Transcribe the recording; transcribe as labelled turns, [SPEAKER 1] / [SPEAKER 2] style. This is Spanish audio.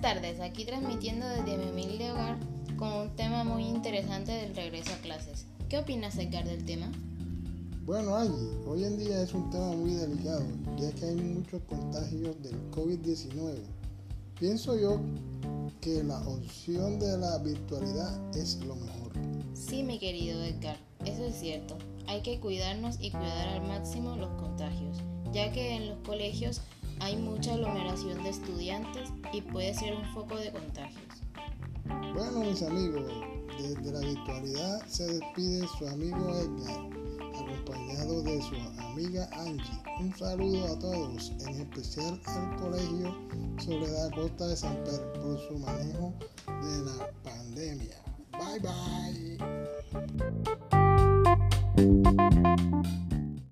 [SPEAKER 1] tardes, aquí transmitiendo desde mi humilde hogar con un tema muy interesante del regreso a clases. ¿Qué opinas, Edgar, del tema?
[SPEAKER 2] Bueno, Angie, hoy en día es un tema muy delicado, ya que hay muchos contagios del COVID-19. Pienso yo que la opción de la virtualidad es lo mejor.
[SPEAKER 1] Sí, mi querido Edgar, eso es cierto. Hay que cuidarnos y cuidar al máximo los contagios, ya que en los colegios hay mucha aglomeración de estudiantes y puede ser un foco de contagios.
[SPEAKER 2] Bueno, mis amigos, desde la virtualidad se despide su amigo Edgar, acompañado de su amiga Angie. Un saludo a todos, en especial al Colegio Soledad Costa de San Pedro por su manejo de la pandemia. Bye bye.